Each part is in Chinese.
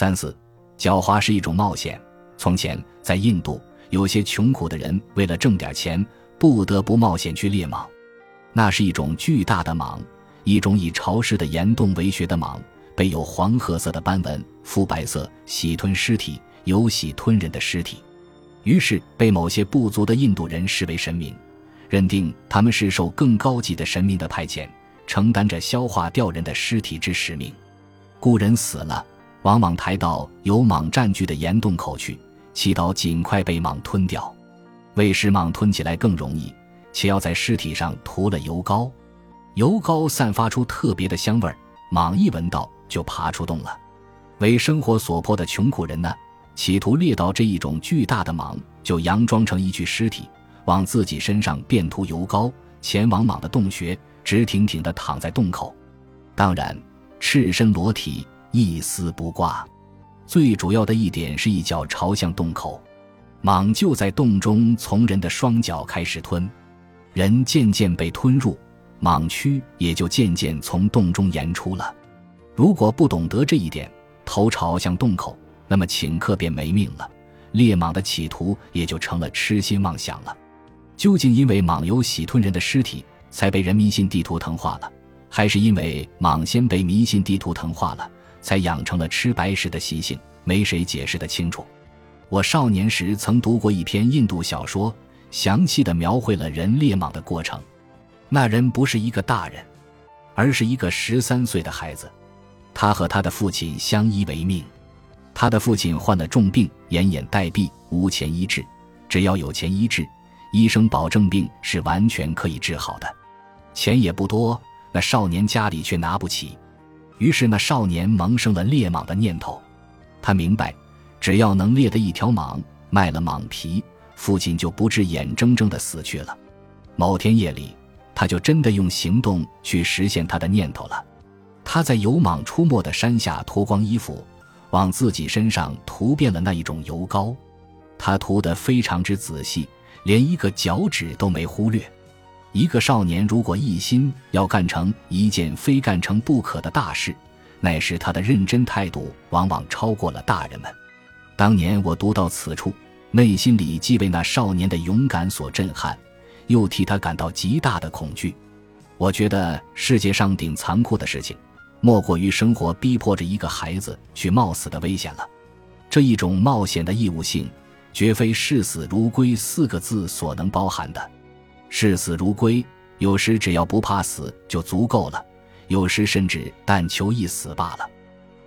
三四，狡猾是一种冒险。从前在印度，有些穷苦的人为了挣点钱，不得不冒险去猎蟒。那是一种巨大的蟒，一种以潮湿的岩洞为穴的蟒，背有黄褐色的斑纹，肤白色，喜吞尸体，有喜吞人的尸体。于是被某些部族的印度人视为神明，认定他们是受更高级的神明的派遣，承担着消化掉人的尸体之使命。故人死了，往往抬到有蟒占据的岩洞口去，祈祷尽快被蟒吞掉。为使蟒吞起来更容易，且要在尸体上涂了油膏，油膏散发出特别的香味儿，蟒一闻到就爬出洞了。为生活所迫的穷苦人呢？企图猎到这一种巨大的蟒，就佯装成一具尸体，往自己身上便涂油膏，前往蟒的洞穴，直挺挺地躺在洞口。当然，赤身裸体，一丝不挂。最主要的一点是一脚朝向洞口，蟒就在洞中从人的双脚开始吞，人渐渐被吞入，蟒躯也就渐渐从洞中延出了。如果不懂得这一点，头朝向洞口。那么顷刻便没命了，猎蟒的企图也就成了痴心妄想了。究竟因为蟒有喜吞人的尸体，才被人迷信地图腾化了，还是因为蟒先被迷信地图腾化了，才养成了吃白食的习性？没谁解释得清楚。我少年时曾读过一篇印度小说，详细的描绘了人猎蟒的过程。那人不是一个大人，而是一个十三岁的孩子，他和他的父亲相依为命。他的父亲患了重病，奄奄待毙，无钱医治。只要有钱医治，医生保证病是完全可以治好的。钱也不多，那少年家里却拿不起。于是那少年萌生了猎蟒的念头。他明白，只要能猎得一条蟒，卖了蟒皮，父亲就不至眼睁睁地死去了。某天夜里，他就真的用行动去实现他的念头了。他在有蟒出没的山下脱光衣服。往自己身上涂遍了那一种油膏，他涂得非常之仔细，连一个脚趾都没忽略。一个少年如果一心要干成一件非干成不可的大事，那时他的认真态度往往超过了大人们。当年我读到此处，内心里既为那少年的勇敢所震撼，又替他感到极大的恐惧。我觉得世界上顶残酷的事情。莫过于生活逼迫着一个孩子去冒死的危险了，这一种冒险的义务性，绝非视死如归四个字所能包含的。视死如归，有时只要不怕死就足够了，有时甚至但求一死罢了。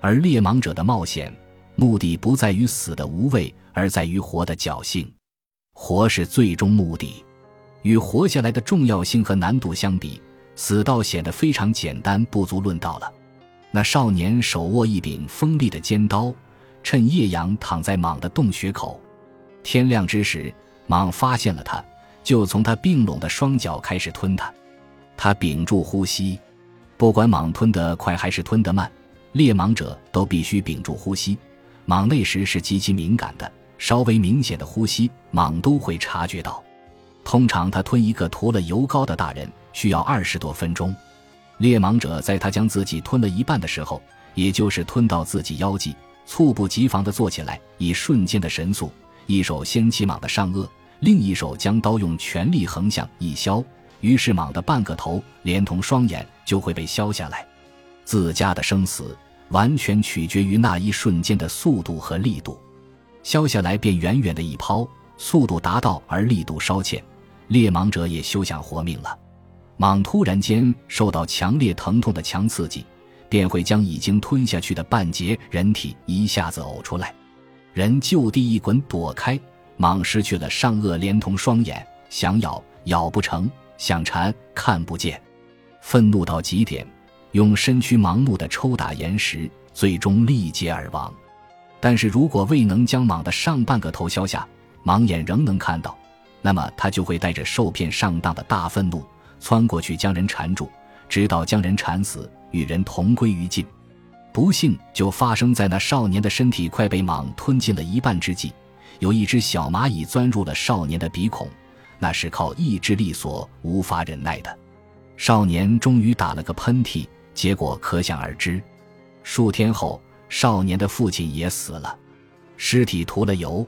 而猎蟒者的冒险，目的不在于死的无畏，而在于活的侥幸。活是最终目的，与活下来的重要性和难度相比。死道显得非常简单，不足论道了。那少年手握一柄锋利的尖刀，趁夜阳躺在蟒的洞穴口。天亮之时，蟒发现了他，就从他并拢的双脚开始吞他。他屏住呼吸，不管蟒吞得快还是吞得慢，猎蟒者都必须屏住呼吸。蟒那时是极其敏感的，稍微明显的呼吸，蟒都会察觉到。通常，他吞一个涂了油膏的大人。需要二十多分钟，猎蟒者在他将自己吞了一半的时候，也就是吞到自己腰际，猝不及防地坐起来，以瞬间的神速，一手掀起蟒的上颚，另一手将刀用全力横向一削，于是蟒的半个头连同双眼就会被削下来。自家的生死完全取决于那一瞬间的速度和力度，削下来便远远的一抛，速度达到而力度稍欠，猎蟒者也休想活命了。蟒突然间受到强烈疼痛的强刺激，便会将已经吞下去的半截人体一下子呕出来，人就地一滚躲开。蟒失去了上颚，连同双眼，想咬咬不成，想缠看不见，愤怒到极点，用身躯盲目的抽打岩石，最终力竭而亡。但是如果未能将蟒的上半个头削下，蟒眼仍能看到，那么它就会带着受骗上当的大愤怒。窜过去将人缠住，直到将人缠死，与人同归于尽。不幸就发生在那少年的身体快被蟒吞进了一半之际，有一只小蚂蚁钻入了少年的鼻孔，那是靠意志力所无法忍耐的。少年终于打了个喷嚏，结果可想而知。数天后，少年的父亲也死了，尸体涂了油，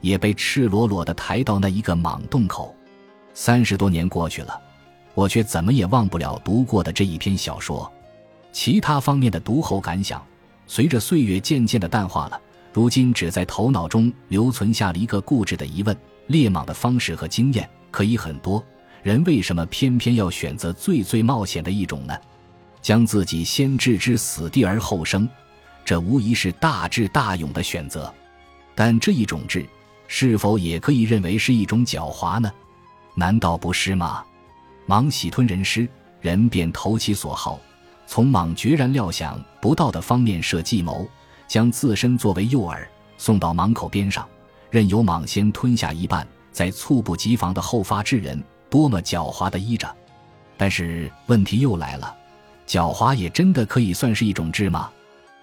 也被赤裸裸的抬到那一个莽洞口。三十多年过去了，我却怎么也忘不了读过的这一篇小说。其他方面的读后感想，随着岁月渐渐的淡化了。如今只在头脑中留存下了一个固执的疑问：猎蟒的方式和经验可以很多，人为什么偏偏要选择最最冒险的一种呢？将自己先置之死地而后生，这无疑是大智大勇的选择。但这一种智，是否也可以认为是一种狡猾呢？难道不是吗？蟒喜吞人尸，人便投其所好，从蟒决然料想不到的方面设计谋。将自身作为诱饵送到蟒口边上，任由蟒先吞下一半，再猝不及防的后发制人，多么狡猾的依着！但是问题又来了，狡猾也真的可以算是一种智吗？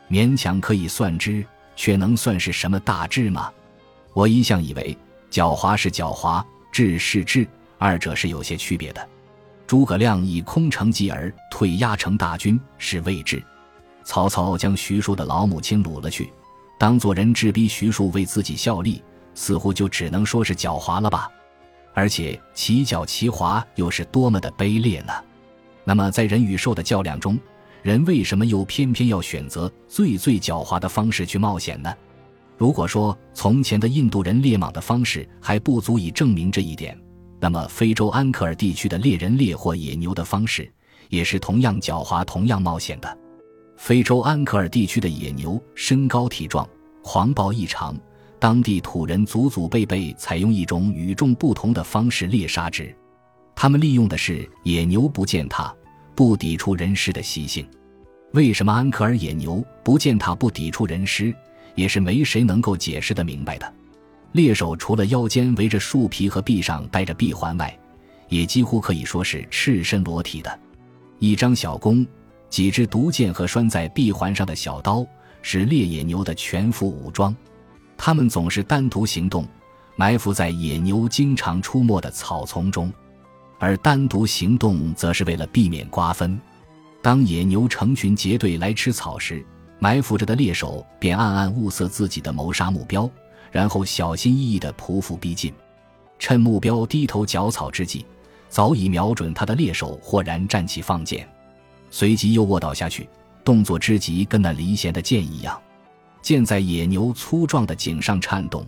勉强可以算之，却能算是什么大智吗？我一向以为，狡猾是狡猾，智是智，二者是有些区别的。诸葛亮以空城计而退压成大军，是未智。曹操将徐庶的老母亲掳了去，当做人质逼徐庶为自己效力，似乎就只能说是狡猾了吧？而且其狡其猾又是多么的卑劣呢？那么在人与兽的较量中，人为什么又偏偏要选择最最狡猾的方式去冒险呢？如果说从前的印度人猎蟒的方式还不足以证明这一点，那么非洲安克尔地区的猎人猎获野牛的方式也是同样狡猾、同样冒险的。非洲安可尔地区的野牛身高体壮，狂暴异常，当地土人祖祖辈辈采用一种与众不同的方式猎杀之。他们利用的是野牛不践踏、不抵触人尸的习性。为什么安可尔野牛不践踏、不抵触人尸，也是没谁能够解释得明白的。猎手除了腰间围着树皮和臂上戴着臂环外，也几乎可以说是赤身裸体的。一张小弓。几支毒箭和拴在臂环上的小刀是猎野牛的全副武装，它们总是单独行动，埋伏在野牛经常出没的草丛中，而单独行动则是为了避免瓜分。当野牛成群结队来吃草时，埋伏着的猎手便暗暗物色自己的谋杀目标，然后小心翼翼地匍匐逼近，趁目标低头嚼草之际，早已瞄准他的猎手豁然站起放箭。随即又卧倒下去，动作之急跟那离弦的箭一样，箭在野牛粗壮的颈上颤动。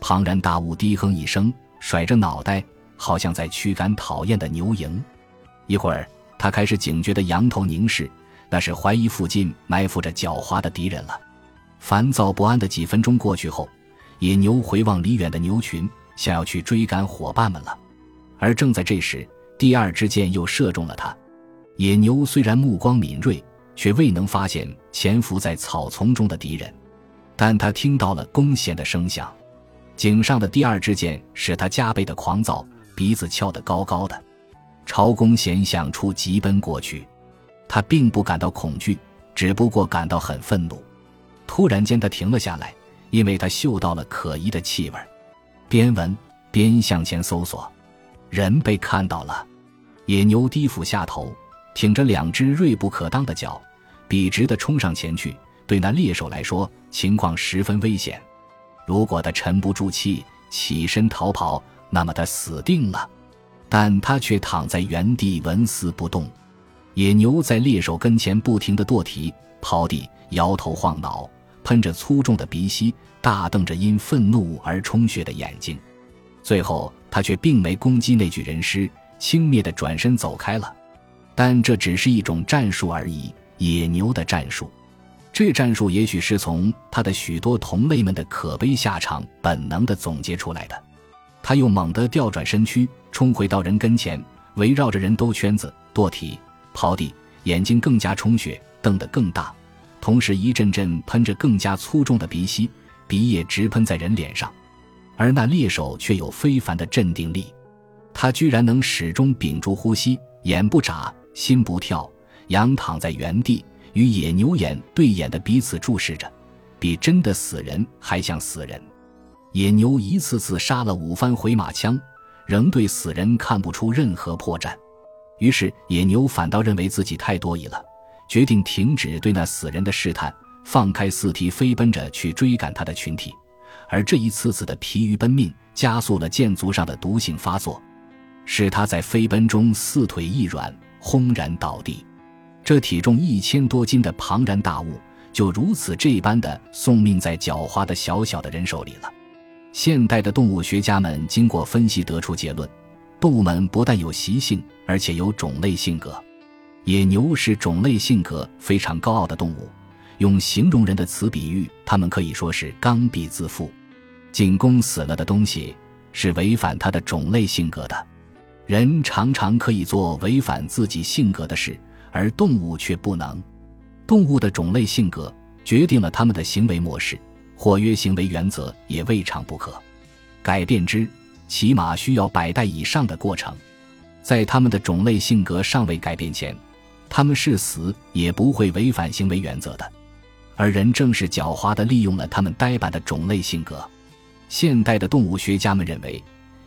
庞然大物低哼一声，甩着脑袋，好像在驱赶讨厌的牛蝇。一会儿，他开始警觉地仰头凝视，那是怀疑附近埋伏着狡猾的敌人了。烦躁不安的几分钟过去后，野牛回望离远的牛群，想要去追赶伙伴们了。而正在这时，第二支箭又射中了他。野牛虽然目光敏锐，却未能发现潜伏在草丛中的敌人，但他听到了弓弦的声响，颈上的第二支箭使他加倍的狂躁，鼻子翘得高高的，朝弓弦响处急奔过去。他并不感到恐惧，只不过感到很愤怒。突然间，他停了下来，因为他嗅到了可疑的气味，边闻边向前搜索，人被看到了。野牛低俯下头。挺着两只锐不可当的脚，笔直地冲上前去。对那猎手来说，情况十分危险。如果他沉不住气，起身逃跑，那么他死定了。但他却躺在原地纹丝不动。野牛在猎手跟前不停地跺蹄、刨地、摇头晃脑，喷着粗重的鼻息，大瞪着因愤怒而充血的眼睛。最后，他却并没攻击那具人尸，轻蔑地转身走开了。但这只是一种战术而已，野牛的战术。这战术也许是从他的许多同类们的可悲下场本能的总结出来的。他又猛地调转身躯，冲回到人跟前，围绕着人兜圈子、跺蹄、刨地，眼睛更加充血，瞪得更大，同时一阵阵喷着更加粗重的鼻息，鼻液直喷在人脸上。而那猎手却有非凡的镇定力，他居然能始终屏住呼吸，眼不眨。心不跳，仰躺在原地，与野牛眼对眼的彼此注视着，比真的死人还像死人。野牛一次次杀了五番回马枪，仍对死人看不出任何破绽。于是野牛反倒认为自己太多疑了，决定停止对那死人的试探，放开四蹄飞奔着去追赶它的群体，而这一次次的疲于奔命，加速了箭足上的毒性发作，使它在飞奔中四腿一软，轰然倒地。这体重一千多斤的庞然大物，就如此这般的送命在狡猾的小小的人手里了。现代的动物学家们经过分析得出结论：动物们不但有习性，而且有种类性格。野牛是种类性格非常高傲的动物，用形容人的词比喻，它们可以说是刚愎自负。进攻死了的东西是违反它的种类性格的。人常常可以做违反自己性格的事。而动物却不能，动物的种类性格决定了它们的行为模式，或曰行为原则也未尝不可。改变之，起码需要百代以上的过程。在它们的种类性格尚未改变前，它们是死也不会违反行为原则的。而人正是狡猾地利用了它们呆板的种类性格。现代的动物学家们认为，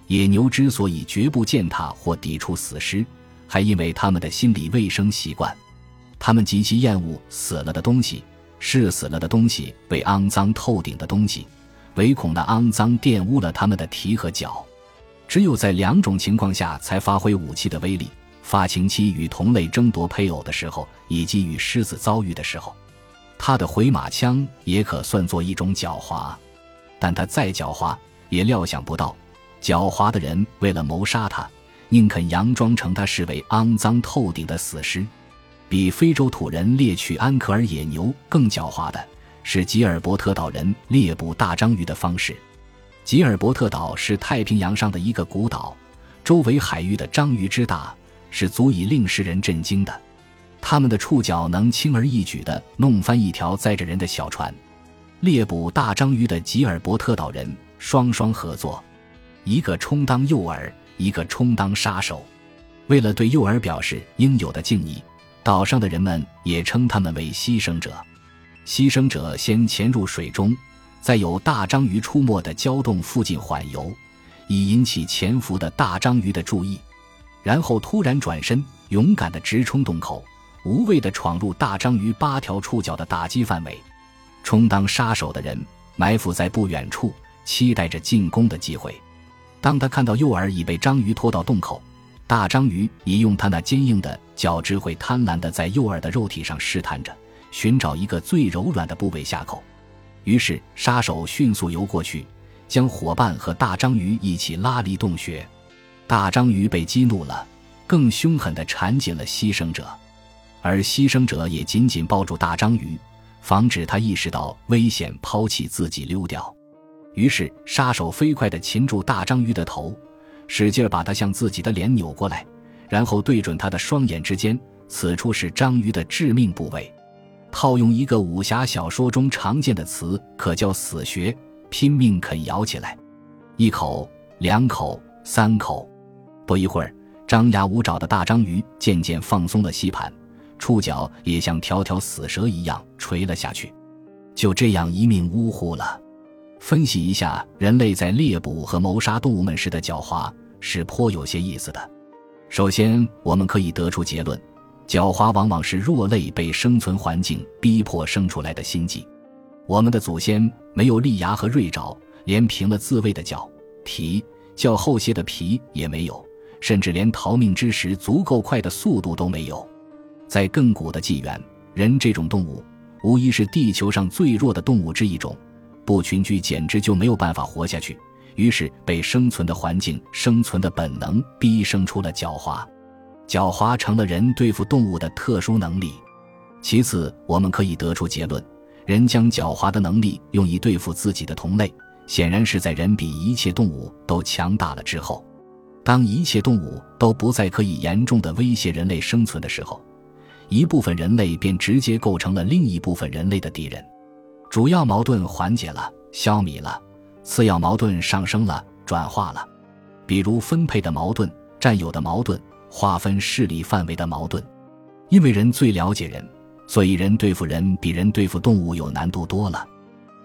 野牛之所以绝不践踏或抵触死尸。还因为他们的心理卫生习惯，他们极其厌恶死了的东西，视死了的东西为肮脏透顶的东西，唯恐那肮脏玷污了他们的蹄和脚。只有在两种情况下才发挥武器的威力：发情期与同类争夺配偶的时候，以及与狮子遭遇的时候。他的回马枪也可算作一种狡猾，但他再狡猾，也料想不到，狡猾的人为了谋杀他。宁肯佯装成他视为肮脏透顶的死尸，比非洲土人猎取安可尔野牛更狡猾的是吉尔伯特岛人猎捕大章鱼的方式。吉尔伯特岛是太平洋上的一个孤岛，周围海域的章鱼之大是足以令世人震惊的，他们的触角能轻而易举地弄翻一条载着人的小船。猎捕大章鱼的吉尔伯特岛人双双合作，一个充当诱饵。一个充当杀手，为了对诱饵表示应有的敬意，岛上的人们也称他们为牺牲者。牺牲者先潜入水中，在有大章鱼出没的礁洞附近缓游，以引起潜伏的大章鱼的注意，然后突然转身，勇敢地直冲洞口，无畏地闯入大章鱼八条触角的打击范围。充当杀手的人埋伏在不远处，期待着进攻的机会。当他看到诱饵已被章鱼拖到洞口，大章鱼已用它那坚硬的角质会贪婪地在诱饵的肉体上试探着，寻找一个最柔软的部位下口。于是杀手迅速游过去，将伙伴和大章鱼一起拉离洞穴。大章鱼被激怒了，更凶狠地缠紧了牺牲者，而牺牲者也紧紧抱住大章鱼，防止他意识到危险，抛弃自己溜掉。于是，杀手飞快地擒住大章鱼的头，使劲把它向自己的脸扭过来，然后对准他的双眼之间，此处是章鱼的致命部位。套用一个武侠小说中常见的词，可叫“死穴”，拼命啃咬起来，一口、两口、三口。不一会儿，张牙舞爪的大章鱼渐渐放松了吸盘，触角也像条条死蛇一样垂了下去，就这样一命呜呼了。分析一下人类在猎捕和谋杀动物们时的狡猾，是颇有些意思的。首先，我们可以得出结论：狡猾往往是弱类被生存环境逼迫生出来的心计。我们的祖先没有利牙和锐爪，连平了自卫的脚蹄较厚些的皮也没有，甚至连逃命之时足够快的速度都没有。在亘古的纪元，人这种动物无疑是地球上最弱的动物之一种。不群居简直就没有办法活下去，于是被生存的环境、生存的本能逼生出了狡猾，狡猾成了人对付动物的特殊能力。其次，我们可以得出结论：人将狡猾的能力用以对付自己的同类，显然是在人比一切动物都强大了之后。当一切动物都不再可以严重的威胁人类生存的时候，一部分人类便直接构成了另一部分人类的敌人。主要矛盾缓解了、消弭了，次要矛盾上升了、转化了，比如分配的矛盾、占有的矛盾、划分势力范围的矛盾。因为人最了解人，所以人对付人比人对付动物有难度多了，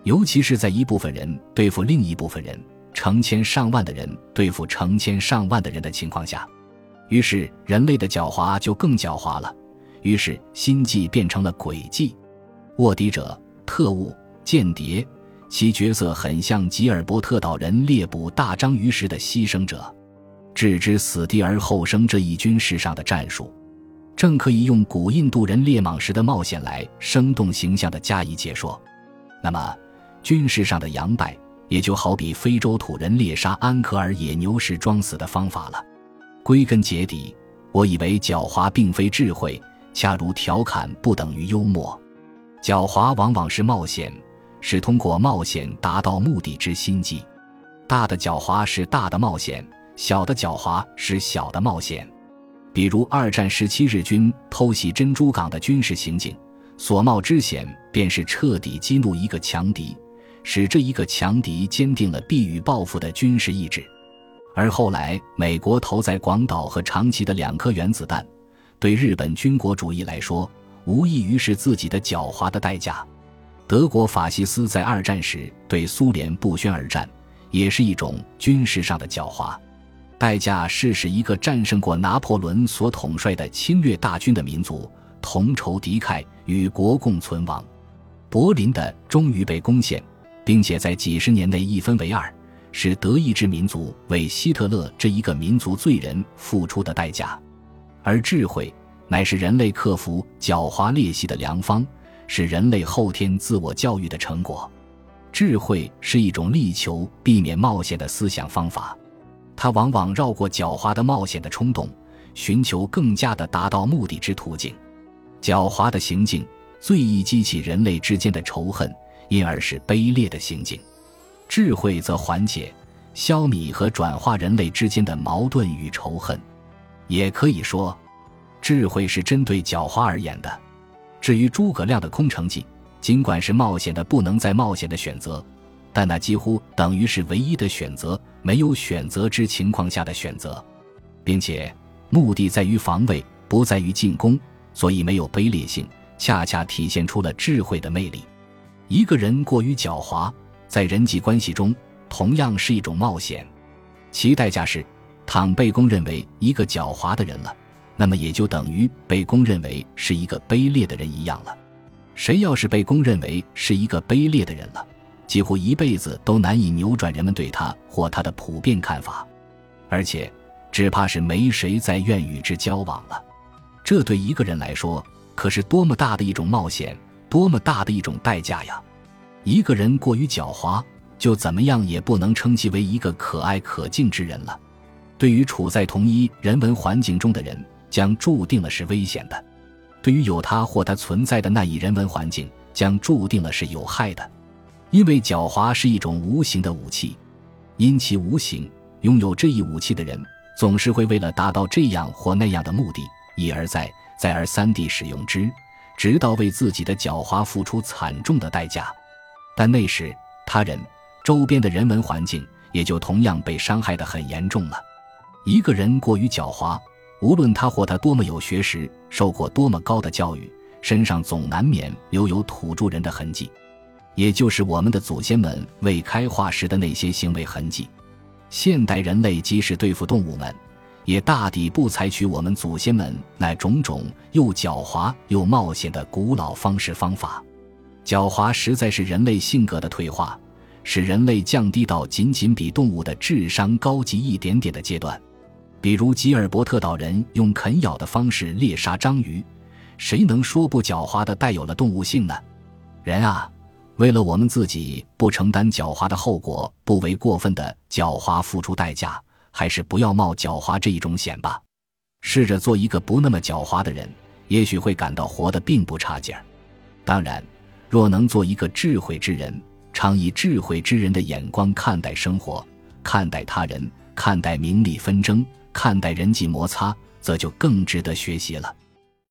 尤其是在一部分人对付另一部分人，成千上万的人对付成千上万的人的情况下，于是人类的狡猾就更狡猾了，于是心计变成了诡计，卧底者。特务、间谍，其角色很像吉尔伯特岛人猎捕大章鱼时的牺牲者，置之死地而后生这一军事上的战术，正可以用古印度人猎蟒时的冒险来生动形象地加以解说。那么，军事上的杨败，也就好比非洲土人猎杀安可尔野牛时装死的方法了。归根结底，我以为狡猾并非智慧，恰如调侃不等于幽默。狡猾往往是冒险，是通过冒险达到目的之心计。大的狡猾是大的冒险，小的狡猾是小的冒险。比如二战时期日军偷袭珍珠港的军事行径，所冒之险便是彻底激怒一个强敌，使这一个强敌坚定了必予报复的军事意志。而后来美国投在广岛和长崎的两颗原子弹，对日本军国主义来说。无异于是自己的狡猾的代价。德国法西斯在二战时对苏联不宣而战，也是一种军事上的狡猾。代价是使一个战胜过拿破仑所统帅的侵略大军的民族同仇敌忾，与国共存亡。柏林的终于被攻陷，并且在几十年内一分为二，是德意志民族为希特勒这一个民族罪人付出的代价，而智慧。乃是人类克服狡猾劣习的良方，是人类后天自我教育的成果。智慧是一种力求避免冒险的思想方法，它往往绕过狡猾的冒险的冲动，寻求更加的达到目的之途径。狡猾的行径最易激起人类之间的仇恨，因而是卑劣的行径；智慧则缓解、消弭和转化人类之间的矛盾与仇恨。也可以说。智慧是针对狡猾而言的。至于诸葛亮的空城计，尽管是冒险的不能再冒险的选择，但那几乎等于是唯一的选择，没有选择之情况下的选择，并且目的在于防卫，不在于进攻，所以没有卑劣性，恰恰体现出了智慧的魅力。一个人过于狡猾，在人际关系中同样是一种冒险，其代价是，倘被公认为一个狡猾的人了。那么也就等于被公认为是一个卑劣的人一样了。谁要是被公认为是一个卑劣的人了，几乎一辈子都难以扭转人们对他或他的普遍看法，而且只怕是没谁再愿与之交往了。这对一个人来说，可是多么大的一种冒险，多么大的一种代价呀！一个人过于狡猾，就怎么样也不能称其为一个可爱可敬之人了。对于处在同一人文环境中的人。将注定了是危险的，对于有他或他存在的那一人文环境，将注定了是有害的，因为狡猾是一种无形的武器，因其无形，拥有这一武器的人总是会为了达到这样或那样的目的，一而再、再而三地使用之，直到为自己的狡猾付出惨重的代价。但那时，他人周边的人文环境也就同样被伤害得很严重了。一个人过于狡猾。无论他或他多么有学识，受过多么高的教育，身上总难免留有土著人的痕迹，也就是我们的祖先们未开化时的那些行为痕迹。现代人类即使对付动物们，也大抵不采取我们祖先们那种种又狡猾又冒险的古老方式方法。狡猾实在是人类性格的退化，使人类降低到仅仅比动物的智商高级一点点的阶段。比如吉尔伯特岛人用啃咬的方式猎杀章鱼，谁能说不狡猾的带有了动物性呢？人啊，为了我们自己不承担狡猾的后果，不为过分的狡猾付出代价，还是不要冒狡猾这一种险吧。试着做一个不那么狡猾的人，也许会感到活得并不差劲儿。当然，若能做一个智慧之人，常以智慧之人的眼光看待生活，看待他人，看待名利纷争。看待人际摩擦，则就更值得学习了。